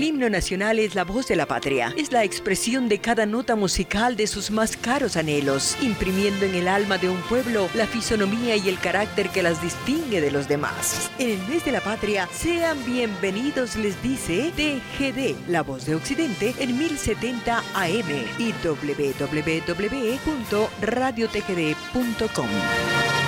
El himno nacional es la voz de la patria, es la expresión de cada nota musical de sus más caros anhelos, imprimiendo en el alma de un pueblo la fisonomía y el carácter que las distingue de los demás. En el mes de la patria, sean bienvenidos, les dice TGD, la voz de Occidente, en 1070 AM y www.radiotgd.com.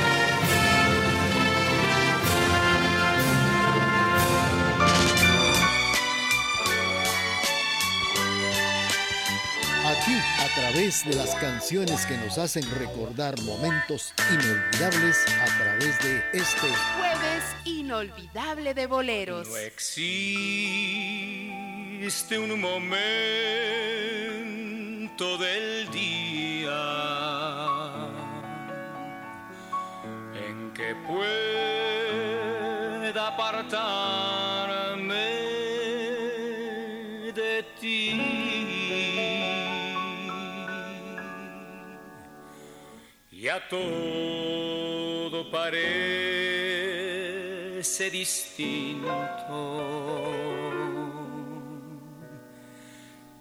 través de las canciones que nos hacen recordar momentos inolvidables a través de este jueves inolvidable de boleros. No existe un momento del día en que pueda apartarme todo parece distinto.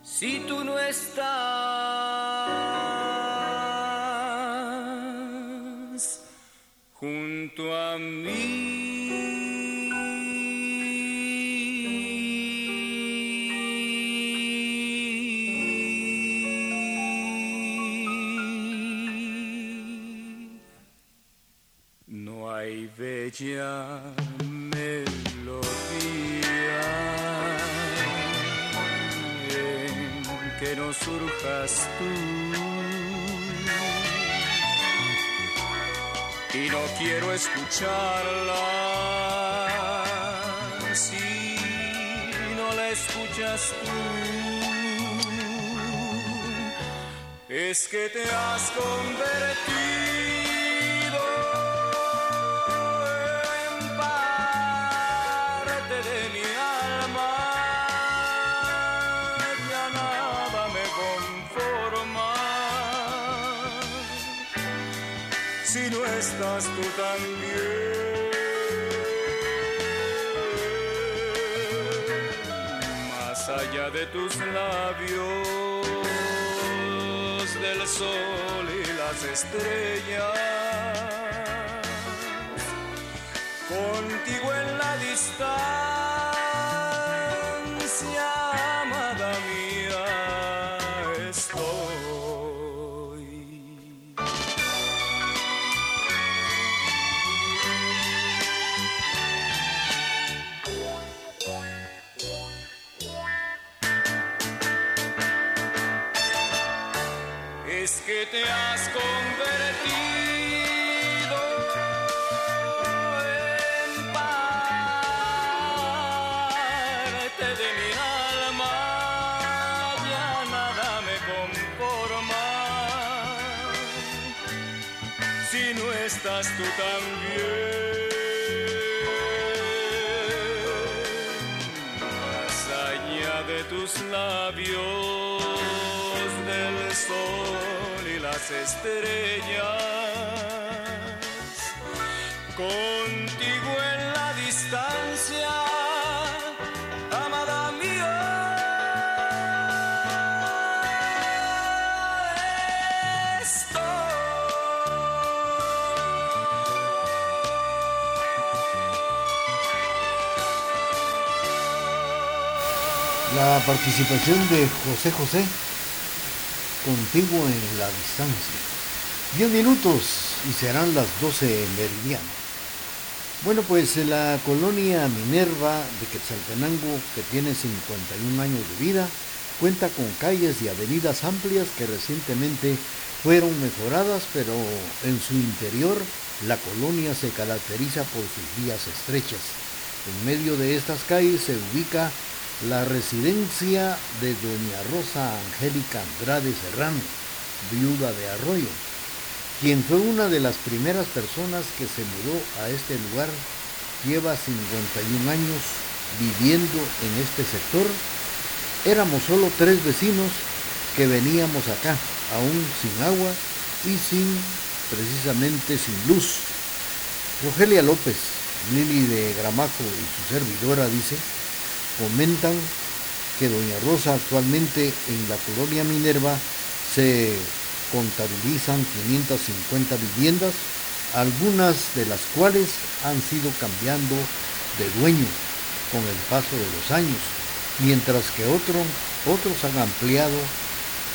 Si tú no estás Allá de tus labios del sol y las estrellas. Contigo en la distancia, es las estrellas. Contigo en la distancia, amada mía. La participación de José José, contigo en la distancia. Diez minutos y serán las 12 meridiano. Bueno, pues la colonia Minerva de Quetzaltenango, que tiene 51 años de vida, cuenta con calles y avenidas amplias que recientemente fueron mejoradas, pero en su interior la colonia se caracteriza por sus vías estrechas. En medio de estas calles se ubica la residencia de doña Rosa Angélica Andrade Serrano, viuda de Arroyo, quien fue una de las primeras personas que se mudó a este lugar, lleva 51 años viviendo en este sector. Éramos solo tres vecinos que veníamos acá, aún sin agua y sin, precisamente sin luz. Rogelia López, Lili de Gramajo y su servidora dice, comentan que Doña Rosa actualmente en la colonia Minerva se contabilizan 550 viviendas, algunas de las cuales han sido cambiando de dueño con el paso de los años, mientras que otros han ampliado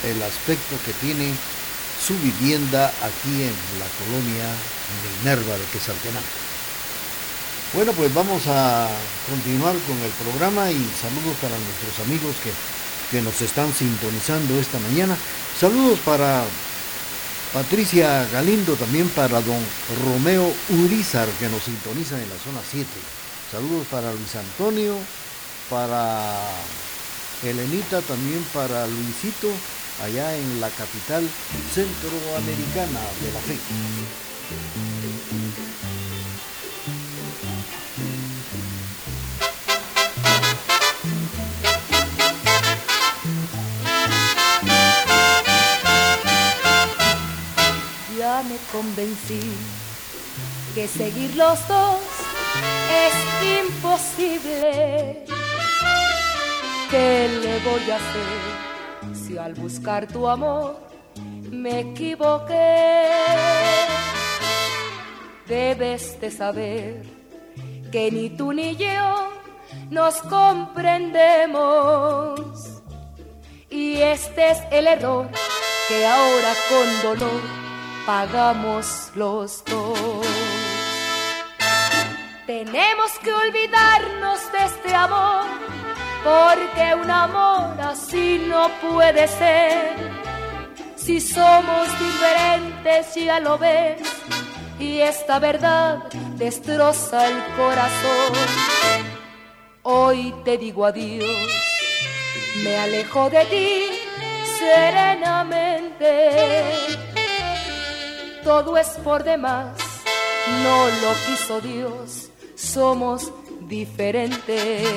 el aspecto que tiene su vivienda aquí en la colonia Minerva de Quesaltenango. Bueno, pues vamos a continuar con el programa y saludos para nuestros amigos que, que nos están sintonizando esta mañana. Saludos para Patricia Galindo, también para don Romeo Urizar que nos sintoniza en la zona 7. Saludos para Luis Antonio, para Elenita, también para Luisito, allá en la capital centroamericana de la fe. Ya me convencí que seguir los dos es imposible. ¿Qué le voy a hacer si al buscar tu amor me equivoqué? Debes de saber que ni tú ni yo nos comprendemos. Y este es el error que ahora con dolor pagamos los dos. Tenemos que olvidarnos de este amor, porque un amor así no puede ser. Si somos diferentes, ya lo ves, y esta verdad destroza el corazón. Hoy te digo adiós, me alejo de ti serenamente. Todo es por demás, no lo quiso Dios somos diferentes.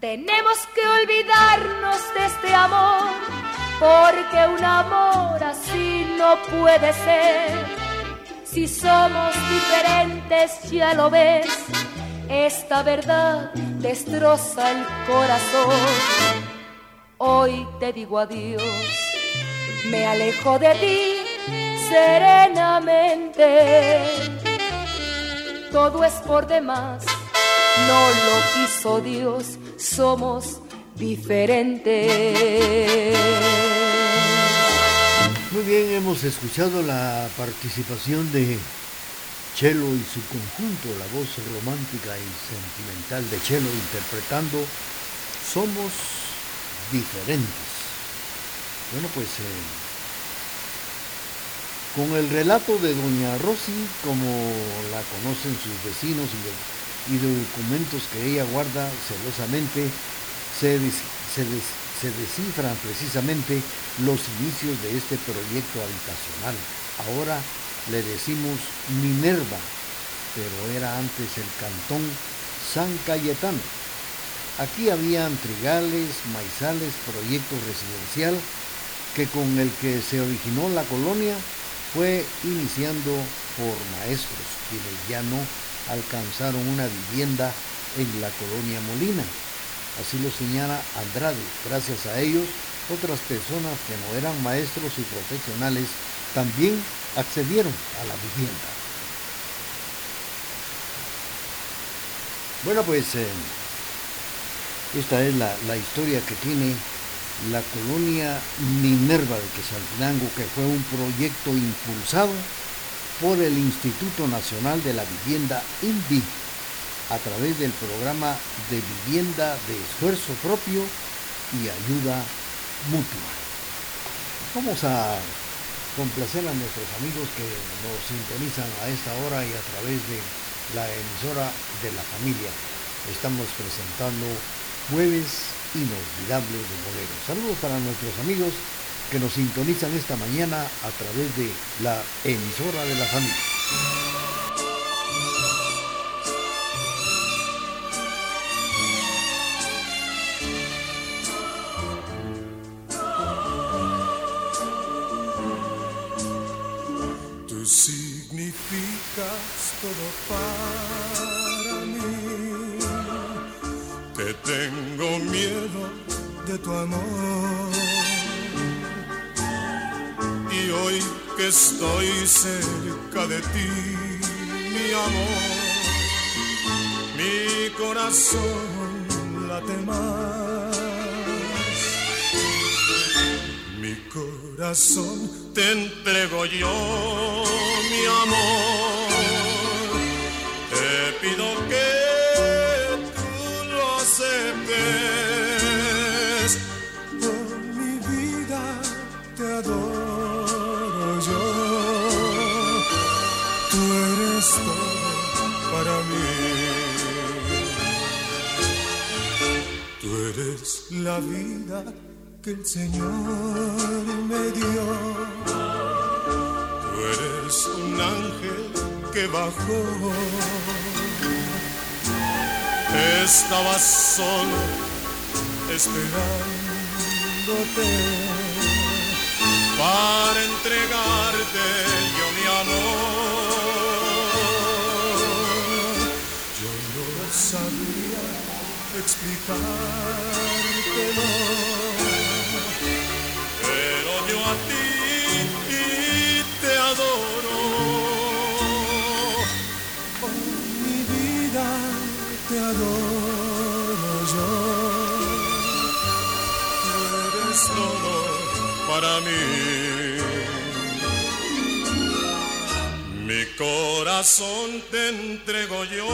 Tenemos que olvidarnos de este amor, porque un amor así no puede ser si somos diferentes, ya lo ves, esta verdad destroza el corazón. Hoy te digo adiós, me alejo de ti serenamente. Todo es por demás, no lo quiso Dios, somos diferentes. Muy bien, hemos escuchado la participación de Chelo y su conjunto, la voz romántica y sentimental de Chelo interpretando Somos diferentes. Bueno, pues eh, con el relato de Doña Rosy, como la conocen sus vecinos y, de, documentos que ella guarda celosamente, se, se, se descifran precisamente los inicios de este proyecto habitacional. Ahora le decimos Minerva, pero era antes el cantón San Cayetano. Aquí habían trigales, maizales, proyecto residencial que con el que se originó la colonia fue iniciando por maestros, quienes ya no alcanzaron una vivienda en la colonia Molina. Así lo señala Andrade. Gracias a ellos, otras personas que no eran maestros y profesionales también accedieron a la vivienda. Bueno, pues eh, esta es la, historia que tiene la colonia Minerva de Quesaltenango, que fue un proyecto impulsado por el Instituto Nacional de la Vivienda INVI a través del programa de vivienda de esfuerzo propio y ayuda mutua. Vamos a complacer a nuestros amigos que nos sintonizan a esta hora y a través de la emisora de la familia. Estamos presentando Jueves Inolvidable de Bolero. Saludos para nuestros amigos que nos sintonizan esta mañana a través de la emisora de la familia. Todo para mí. Te tengo miedo de tu amor. Y hoy que estoy cerca de ti, mi amor, mi corazón late más. Corazón te entrego yo, mi amor. Te pido que tú lo aceptes. Por mi vida te adoro yo. Tú eres todo para mí. Tú eres la vida que el Señor me dio. Tú eres un ángel que bajó. Estaba solo esperándote para entregarte yo mi amor. Yo no sabía explicártelo, corazón te entrego yo,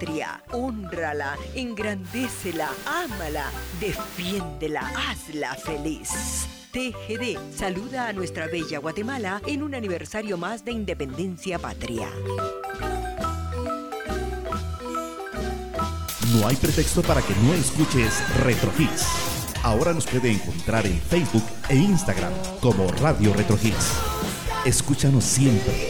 patria. Honrala, engrandécela, ámala, defiéndela, hazla feliz. TGD saluda a nuestra bella Guatemala en un aniversario más de independencia patria. No hay pretexto para que no escuches Retro Hits. Ahora nos puede encontrar en Facebook e Instagram como Radio Retro Hits. Escúchanos siempre,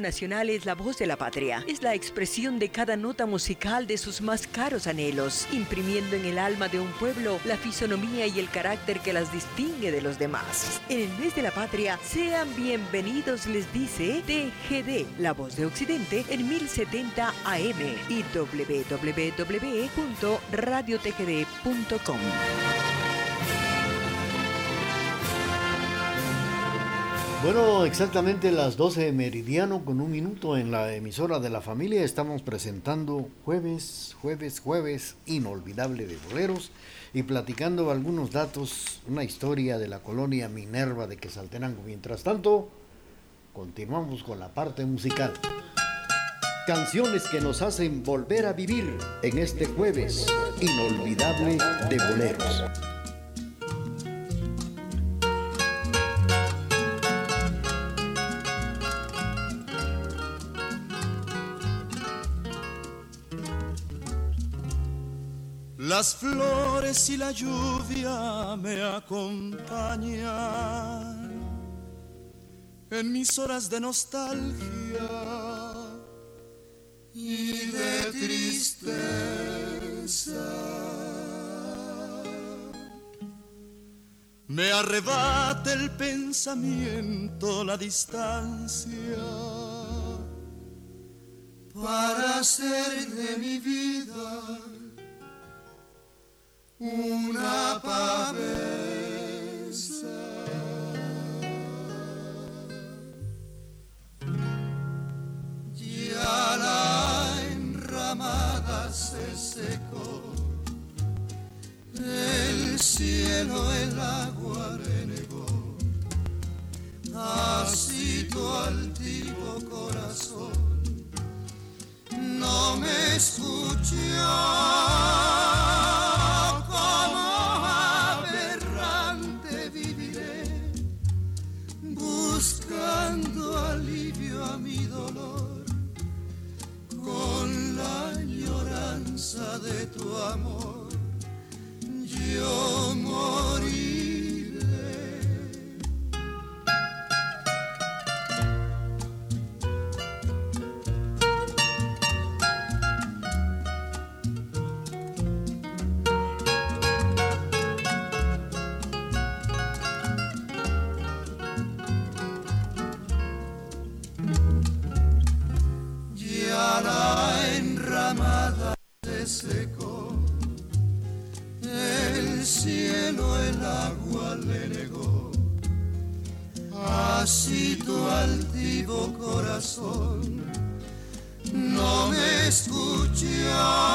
nacional es la voz de la patria, es la expresión de cada nota musical de sus más caros anhelos, imprimiendo en el alma de un pueblo la fisonomía y el carácter que las distingue de los demás. En el mes de la patria, sean bienvenidos, les dice TGD, la voz de Occidente, en 1070 AM y www.radiotgd.com. Bueno, exactamente las 12 de meridiano con un minuto en la emisora de la familia estamos presentando jueves, jueves, jueves inolvidable de boleros y platicando algunos datos, una historia de la colonia Minerva de Quesaltenango. Mientras tanto, continuamos con la parte musical. Canciones que nos hacen volver a vivir en este jueves inolvidable de boleros. Las flores y la lluvia me acompañan en mis horas de nostalgia y de tristeza. Me arrebata el pensamiento la distancia para hacer de mi vida una pavesa. Ya la enramada se secó, el cielo el agua renegó, así tu altivo corazón no me escuchó. Yo no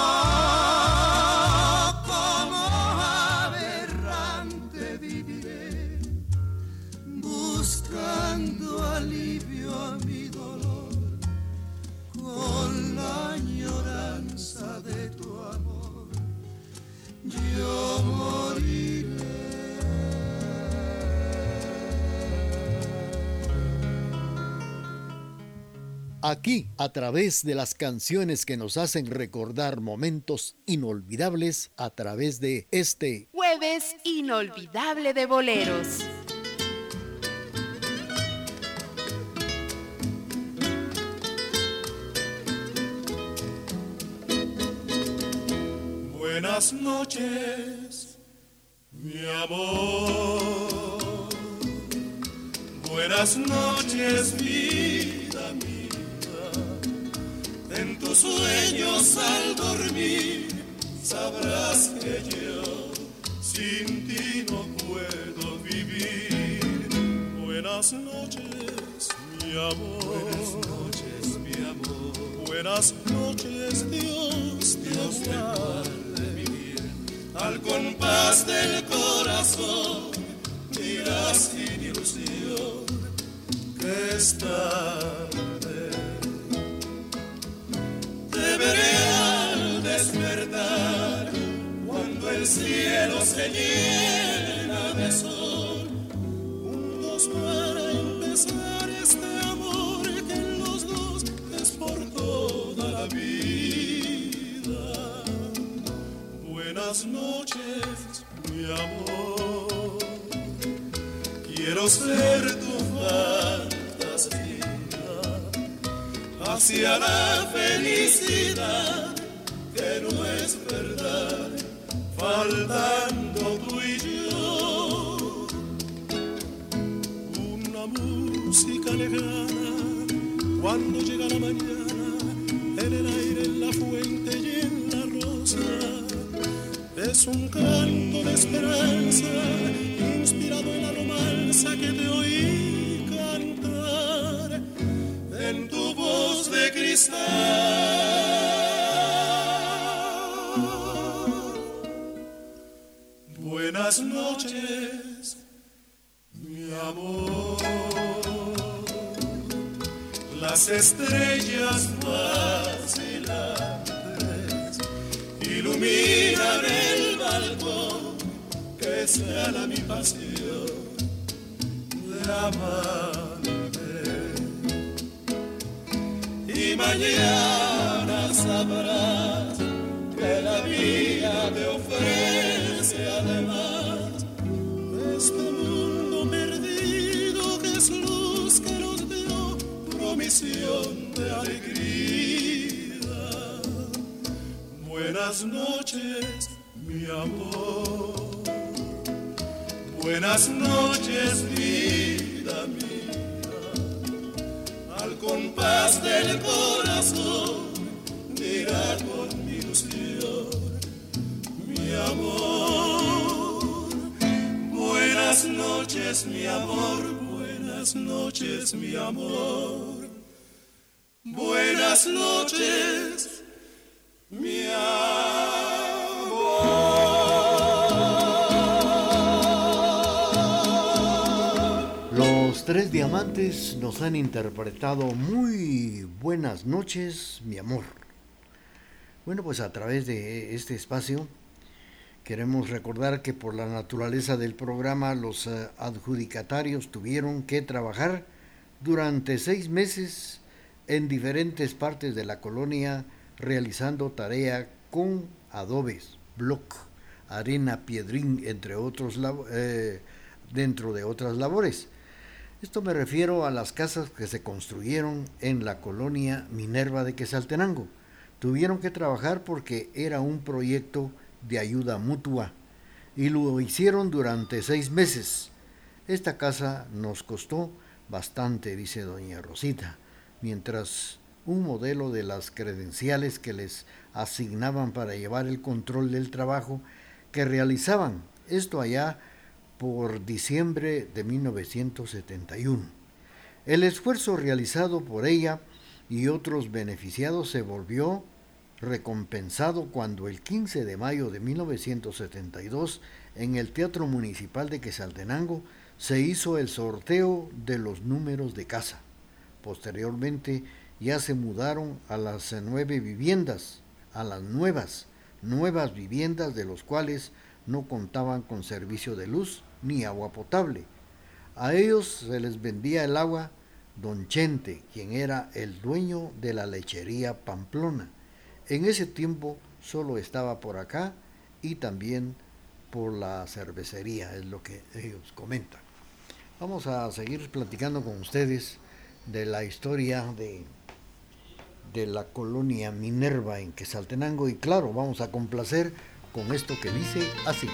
Aquí, a través de las canciones que nos hacen recordar momentos inolvidables, a través de este jueves inolvidable de boleros. Buenas noches, mi amor. Buenas noches, vida tus sueños al dormir sabrás que yo sin ti no puedo vivir. Buenas noches, mi amor. Buenas noches, mi amor. Buenas noches, Dios, Dios te guarde mi bien. Al compás del corazón, dirás sin ilusión que está cielo se llena de sol. Juntos para empezar este amor que en los dos es por toda la vida. Buenas noches, mi amor. Quiero ser tu fantasía hacia la felicidad faltando tú y yo. Una música lejana cuando llega la mañana, en el aire, en la fuente y en la rosa. Es un canto de esperanza inspirado en la romanza que te oí cantar en tu voz de cristal. Noches, mi amor. Las estrellas vacilantes iluminan el balcón que sea mi pasión de amar. y mañana sabrás promisión de alegría. Buenas noches, mi amor. Buenas noches, vida mía compás del corazón, mira con ilusión, mi amor. Buenas noches, mi amor, buenas noches, mi amor. Buenas noches, mi amor. Los tres diamantes nos han interpretado muy buenas noches, mi amor. Bueno, pues a través de este espacio queremos recordar que por la naturaleza del programa los eh, adjudicatarios tuvieron que trabajar durante seis meses en diferentes partes de la colonia realizando tarea con adobes, bloc, arena, piedrín, entre otros, eh, dentro de otras labores. Esto me refiero a las casas que se construyeron en la colonia Minerva de Quesaltenango. Tuvieron que trabajar porque era un proyecto de ayuda mutua y lo hicieron durante seis meses. Esta casa nos costó bastante, dice doña Rosita, mientras un modelo de las credenciales que les asignaban para llevar el control del trabajo que realizaban, esto allá por diciembre de 1971. El esfuerzo realizado por ella y otros beneficiados se volvió recompensado cuando el 15 de mayo de 1972 en el Teatro Municipal de Quesaltenango se hizo el sorteo de los números de casa. Posteriormente ya se mudaron a las nueve viviendas, a las nuevas, nuevas viviendas de los cuales no contaban con servicio de luz ni agua potable. A ellos se les vendía el agua don Chente, quien era el dueño de la lechería Pamplona. En ese tiempo solo estaba por acá y también por la cervecería, es lo que ellos comentan. Vamos a seguir platicando con ustedes de la historia de, de la colonia Minerva en Quesaltenango y claro, vamos a complacer con esto que dice así.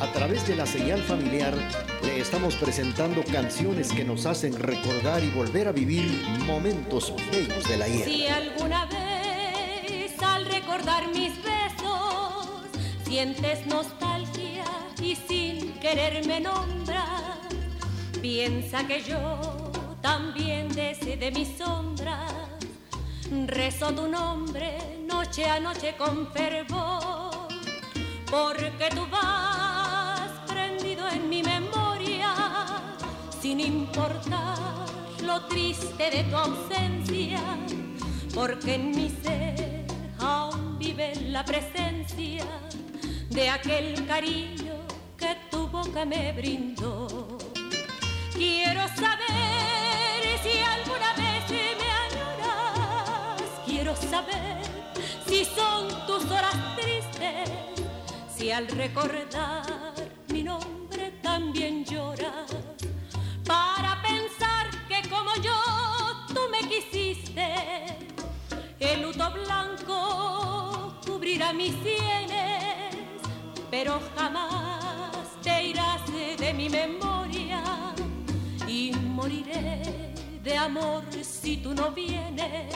A través de la señal familiar le estamos presentando canciones que nos hacen recordar y volver a vivir momentos bellos de la ayer. Si alguna vez al recordar mis besos sientes nostalgia y sin quererme nombrar, piensa que yo también desde mi sombra rezo tu nombre noche a noche con fervor, porque tú vas prendido en mi memoria, sin importar lo triste de tu ausencia, porque en mi ser aún vive la presencia de aquel cariño que tu boca me brindó. Quiero saber si alguna vez me quiero saber si son tus horas tristes, si al recordar mi nombre también lloras, para pensar que como yo tú me quisiste, el luto blanco cubrirá mis sienes, pero jamás mi memoria y moriré de amor si tú no vienes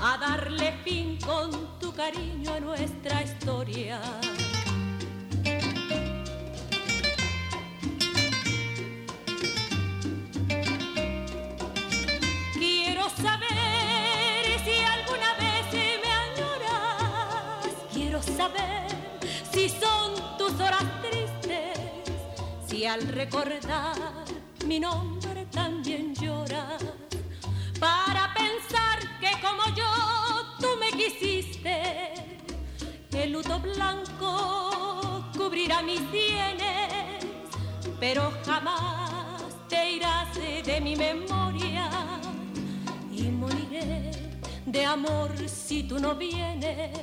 a darle fin con tu cariño a nuestra historia. Quiero saber si alguna vez me añoras, quiero saber si tristes, si al recordar mi nombre también lloras para pensar que como yo tú me quisiste, el luto blanco cubrirá mis sienes, pero jamás te irás de mi memoria y moriré de amor si tú no vienes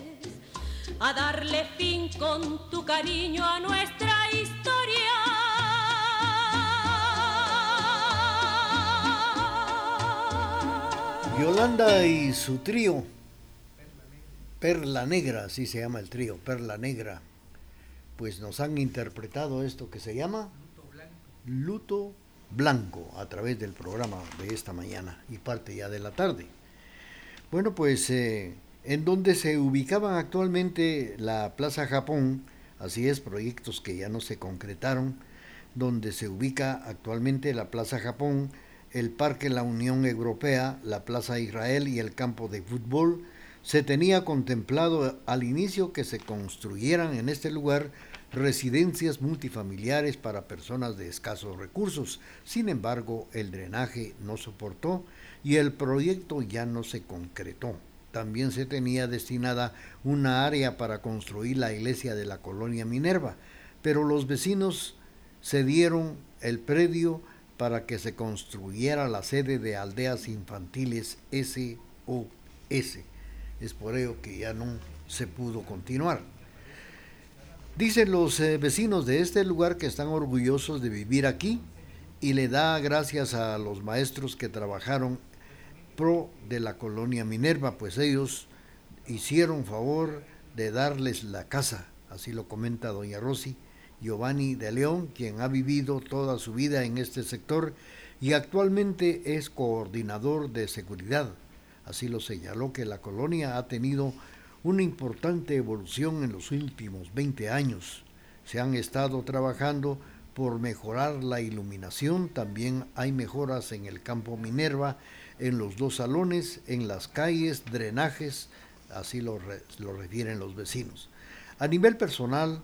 a darle fin con tu cariño a nuestra Yolanda y su trío, Perla Negra, así se llama el trío, Perla Negra, pues nos han interpretado esto que se llama Luto Blanco a través del programa de esta mañana y parte ya de la tarde. Bueno, pues eh, en donde se ubicaban actualmente la Plaza Japón, así es, proyectos que ya no se concretaron, donde se ubica actualmente la Plaza Japón, el Parque La Unión Europea, la Plaza Israel y el campo de fútbol, se tenía contemplado al inicio que se construyeran en este lugar residencias multifamiliares para personas de escasos recursos. Sin embargo, el drenaje no soportó y el proyecto ya no se concretó. También se tenía destinada una área para construir la iglesia de la colonia Minerva, pero los vecinos cedieron el predio para que se construyera la sede de aldeas infantiles SOS. Es por ello que ya no se pudo continuar. Dicen los eh, vecinos de este lugar que están orgullosos de vivir aquí y le da gracias a los maestros que trabajaron pro de la colonia Minerva, pues ellos hicieron favor de darles la casa, así lo comenta doña Rosy Giovanni de León, quien ha vivido toda su vida en este sector y actualmente es coordinador de seguridad. Así lo señaló que la colonia ha tenido una importante evolución en los últimos 20 años. Se han estado trabajando por mejorar la iluminación, también hay mejoras en el campo Minerva, en los dos salones, en las calles, drenajes, así lo, lo refieren los vecinos. A nivel personal,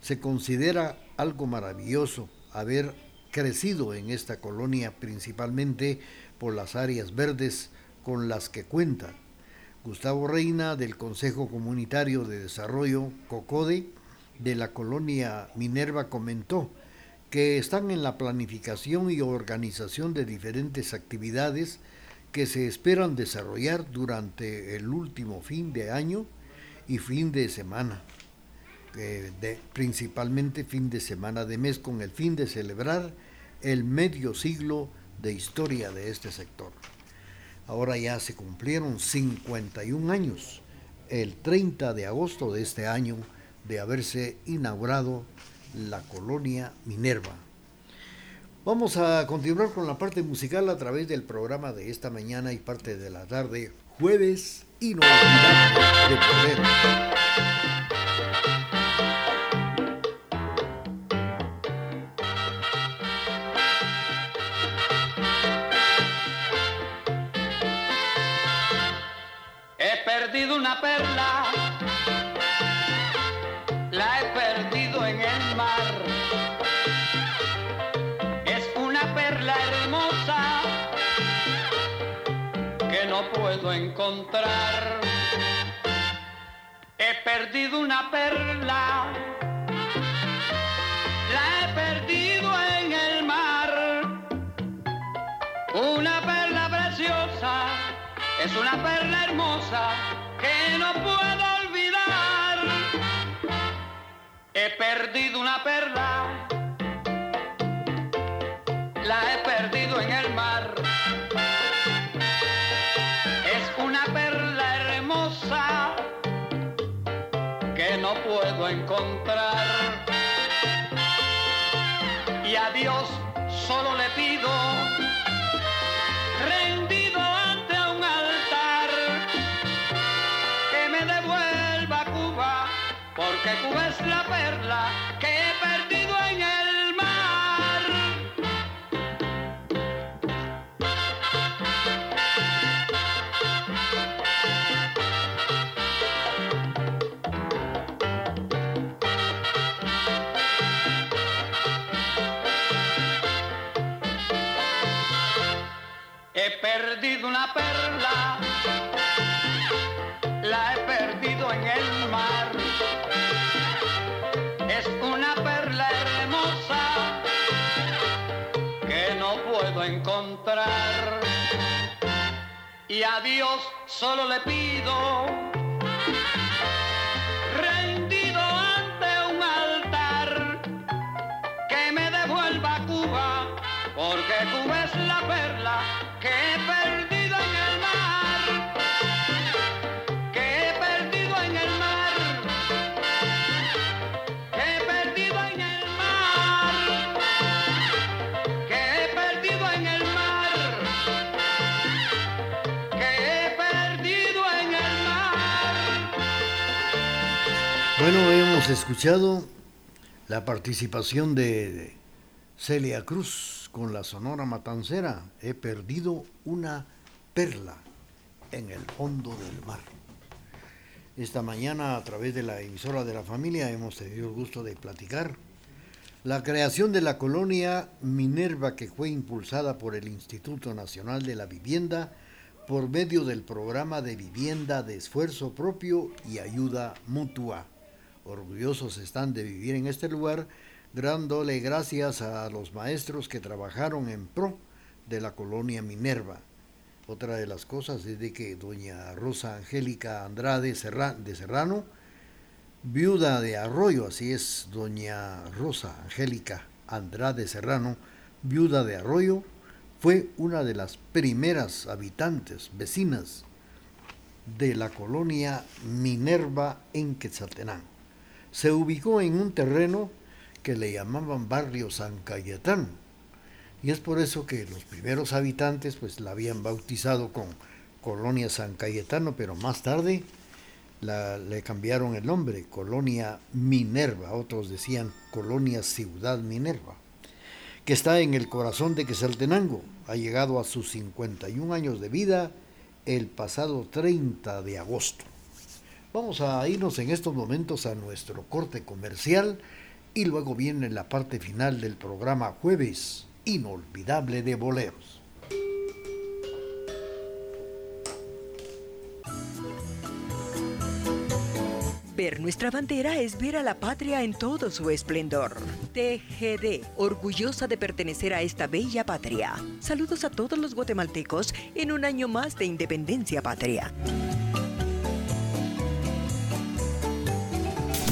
se considera algo maravilloso haber crecido en esta colonia principalmente por las áreas verdes con las que cuenta. Gustavo Reina del Consejo Comunitario de Desarrollo COCODE de la colonia Minerva comentó que están en la planificación y organización de diferentes actividades que se esperan desarrollar durante el último fin de año y fin de semana de, principalmente fin de semana de mes, con el fin de celebrar el medio siglo de historia de este sector. Ahora ya se cumplieron 51 años, el 30 de agosto de este año, de haberse inaugurado la colonia Minerva. Vamos a continuar con la parte musical a través del programa de esta mañana y parte de la tarde, jueves inolvidable de poder. Perla, la he perdido en el mar. Es una perla hermosa que no puedo encontrar. He perdido una perla, la he perdido en el mar. Una perla preciosa, es una perla hermosa que no puedo olvidar. He perdido una perla, la he perdido Cuba la perla que he perdido en el mar. He perdido una perla, Y a Dios solo le pido, hemos escuchado la participación de Celia Cruz con la Sonora Matancera. He perdido una perla en el fondo del mar. Esta mañana a través de la emisora de la familia hemos tenido el gusto de platicar la creación de la colonia Minerva que fue impulsada por el Instituto Nacional de la Vivienda por medio del programa de vivienda de esfuerzo propio y ayuda mutua. Orgullosos están de vivir en este lugar, dándole gracias a los maestros que trabajaron en pro de la colonia Minerva. Otra de las cosas es de que doña Rosa Angélica Andrade de Serrano, viuda de Arroyo, así es, doña Rosa Angélica Andrade Serrano, viuda de Arroyo, fue una de las primeras habitantes, vecinas de la colonia Minerva en Quetzaltenango. Se ubicó en un terreno que le llamaban barrio San Cayetano, y es por eso que los primeros habitantes pues la habían bautizado con Colonia San Cayetano, pero más tarde le cambiaron el nombre, Colonia Minerva, otros decían Colonia Ciudad Minerva, que está en el corazón de Quesaltenango. Ha llegado a sus 51 años de vida el pasado 30 de agosto. Vamos a irnos en estos momentos a nuestro corte comercial y luego viene la parte final del programa Jueves inolvidable de boleros. Ver nuestra bandera es ver a la patria en todo su esplendor. TGD, orgullosa de pertenecer a esta bella patria. Saludos a todos los guatemaltecos en un año más de independencia patria.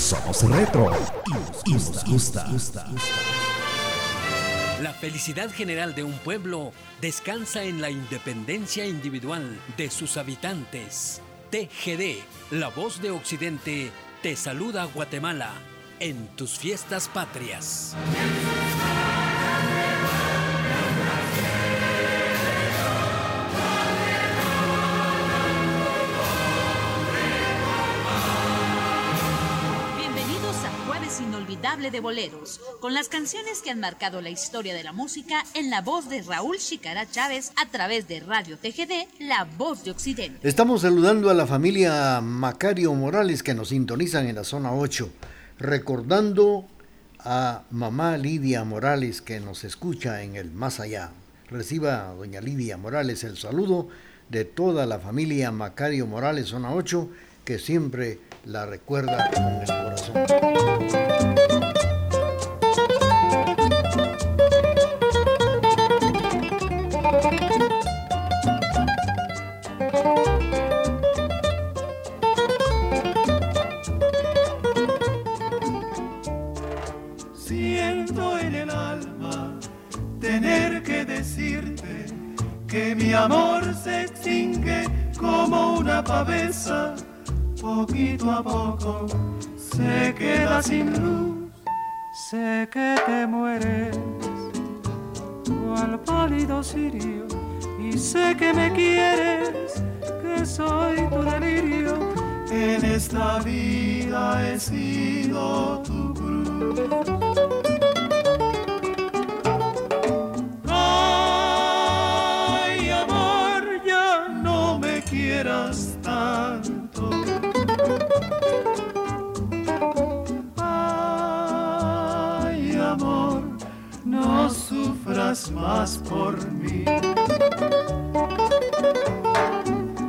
somos retro y nos gusta. La felicidad general de un pueblo descansa en la independencia individual de sus habitantes. TGD, la voz de Occidente, te saluda Guatemala en tus fiestas patrias. De boleros, con las canciones que han marcado la historia de la música en la voz de Raúl Chicara Chávez a través de Radio TGD, La Voz de Occidente. Estamos saludando a la familia Macario Morales que nos sintonizan en la zona 8, recordando a mamá Lidia Morales que nos escucha en el más allá. Reciba, doña Lidia Morales, el saludo de toda la familia Macario Morales, zona 8, que siempre la recuerda con el corazón. Mi amor se extingue como una pavesa poquito a poco se queda sin luz. Sé que te mueres al pálido sirio y sé que me quieres, que soy tu delirio. En esta vida he sido tu cruz. Más por mí.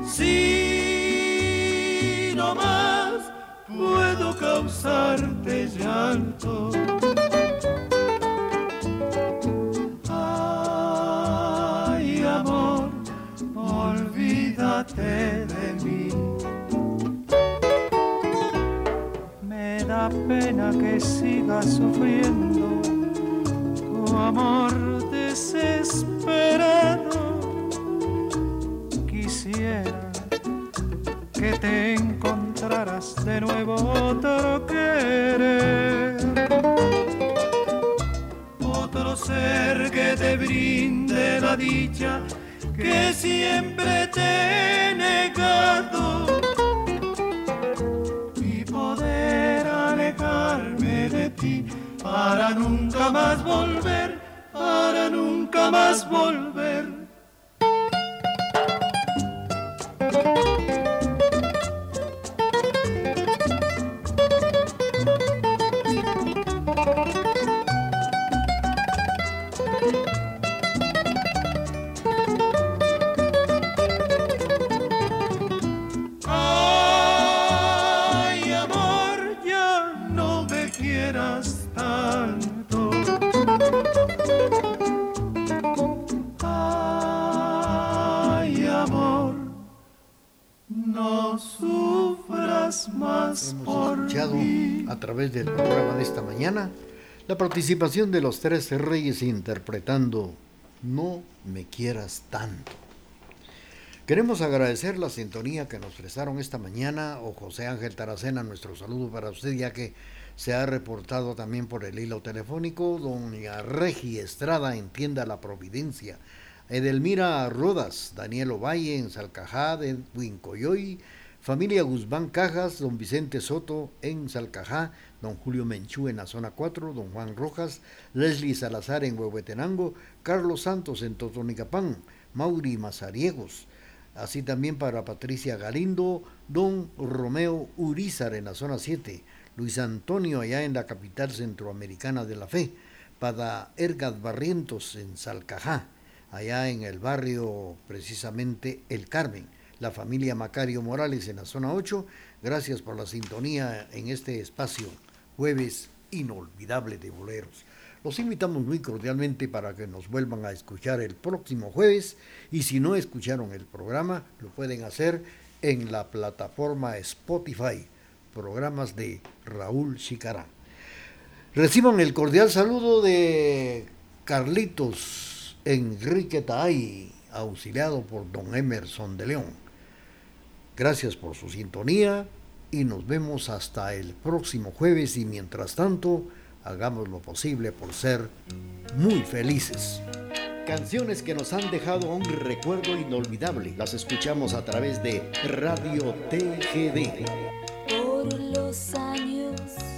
Si no más puedo causarte llanto. Ay, amor, olvídate de mí. Me da pena que sigas sufriendo tu amor para nunca más volver, para nunca más volver participación de los tres reyes interpretando No me quieras tanto. Queremos agradecer la sintonía que nos prestaron esta mañana, o José Ángel Taracena, nuestro saludo para usted, ya que se ha reportado también por el hilo telefónico, doña Regi Estrada en Tienda La Providencia, Edelmira Rodas, Daniel Ovalle en Salcajá, de Huincoyoy, Familia Guzmán Cajas, don Vicente Soto en Salcajá, don Julio Menchú en la zona 4, don Juan Rojas, Leslie Salazar en Huehuetenango, Carlos Santos en Totonicapán, Mauri Mazariegos, así también para Patricia Galindo, don Romeo Urizar en la zona 7, Luis Antonio allá en la capital centroamericana de la fe, para Ergat Barrientos en Salcajá, allá en el barrio precisamente El Carmen la familia Macario Morales en la zona 8. Gracias por la sintonía en este espacio jueves inolvidable de boleros. Los invitamos muy cordialmente para que nos vuelvan a escuchar el próximo jueves y si no escucharon el programa lo pueden hacer en la plataforma Spotify, programas de Raúl Chicará. Reciban el cordial saludo de Carlitos Enrique Taay, auxiliado por don Emerson de León. Gracias por su sintonía y nos vemos hasta el próximo jueves y mientras tanto hagamos lo posible por ser muy felices. Canciones que nos han dejado un recuerdo inolvidable. Las escuchamos a través de Radio TGD. Por los años